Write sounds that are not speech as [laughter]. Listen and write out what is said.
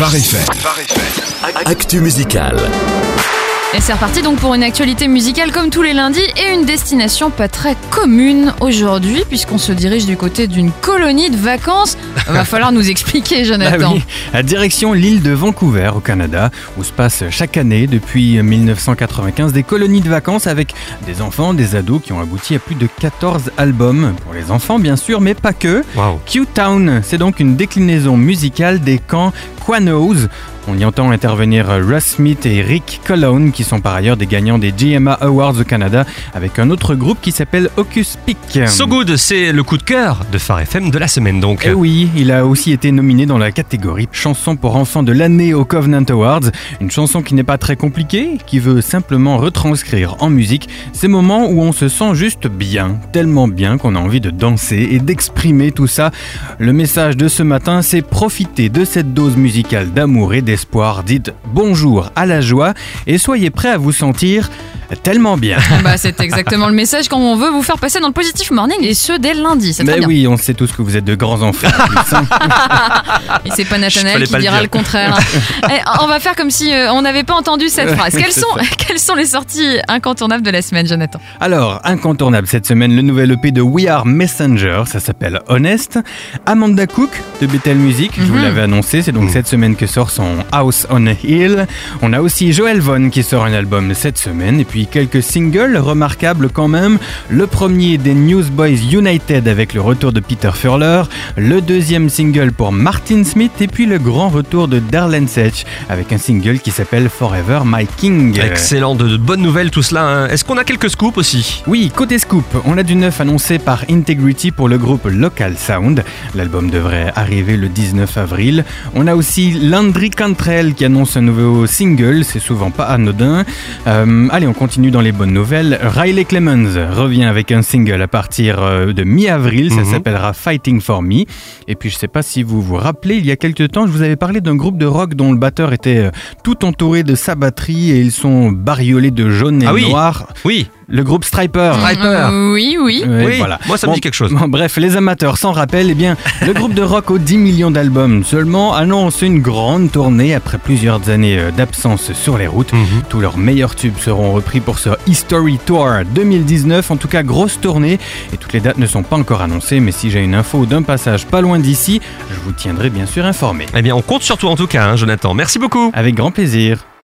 Phare. Actu musical. Et c'est reparti donc pour une actualité musicale comme tous les lundis et une destination pas très commune aujourd'hui puisqu'on se dirige du côté d'une colonie de vacances. [laughs] Va falloir nous expliquer Ah Jonathan. oui, à direction l'île de Vancouver au Canada, où se passent chaque année depuis 1995 des colonies de vacances avec des enfants, des ados qui ont abouti à plus de 14 albums pour les enfants bien sûr, mais pas que. Q-Town, c'est donc une déclinaison musicale des camps Quanos. On y entend intervenir Russ Smith et Rick Colone, qui sont par ailleurs des gagnants des GMA Awards au Canada, avec un autre groupe qui s'appelle Hocus Peak. So Good, c'est le coup de cœur de Phare FM de la semaine donc. Et Eh oui, il a aussi été nominé dans la catégorie chanson pour enfants de l'année au Covenant Awards. Une chanson qui n'est pas très compliquée, qui veut simplement retranscrire en musique ces moments où on se sent juste bien, tellement bien qu'on a envie de danser et d'exprimer tout ça. Le message de ce matin, c'est profiter de cette dose musicale d'amour et d'espoir. Dites bonjour à la joie et soyez prêts à vous sentir tellement bien. [laughs] Bah, c'est exactement le message qu'on veut vous faire passer dans le Positive Morning et ce dès lundi. Très Mais bien. oui, on sait tous que vous êtes de grands enfants. hein. [laughs] Et c'est pas Nathanaël qui pas dira le contraire. [laughs] Eh, on va faire comme si euh, on n'avait pas entendu cette phrase. Quelles sont, quelles sont les sorties incontournables de la semaine, Jonathan? Alors, incontournable cette semaine, le nouvel EP de We Are Messenger, ça s'appelle Honest. Amanda Cook de Bethel Music, je vous Mhm. l'avais annoncé, c'est donc cette semaine que sort son House on a Hill. On a aussi Joel Vaughn qui sort un album cette semaine, et puis quelques singles remarquables quand même. Le premier des Newsboys United avec le retour de Peter Furler, le deuxième single pour Martin Smith, et puis le grand retour de Darlene Setch avec un single qui s'appelle Forever My King. Excellent, de, de bonnes nouvelles tout cela. hein. Est-ce qu'on a quelques scoops aussi? Oui, côté scoop, on a du neuf annoncé par Integrity pour le groupe Local Sound. L'album devrait arriver le 19 avril. On a aussi Landry Cantrell qui annonce un nouveau single, c'est souvent pas anodin. Euh, allez, on continue dans les bonnes nouvelles. Riley Clemens revient avec un single à partir euh, de mi-avril, ça Mhm. s'appellera Fighting for Me. Et puis je sais pas si vous vous rappelez, il y a quelques temps, je vous avais parlé d'un groupe de rock dont le batteur était euh, tout entouré de sa batterie et ils sont bariolés de jaune et Ah oui. noir. Oui, Le groupe Striper. Striper. Oui, oui. Oui, voilà. moi, ça me dit quelque chose. bon, bref, les amateurs s'en rappellent, eh bien, [laughs] le groupe de rock aux 10 millions d'albums seulement annonce une grande tournée après plusieurs années euh, d'absence sur les routes. Mhm. Tous leurs meilleurs tubes seront repris pour ce History Tour 2019. En tout cas, grosse tournée. Et toutes les dates ne sont pas encore annoncées, mais si j'ai une info d'un passage pas loin d'ici, je vous tiendrai bien sûr informé. eh bien on compte sur toi en tout cas, hein, Jonathan. Merci beaucoup. Avec grand plaisir.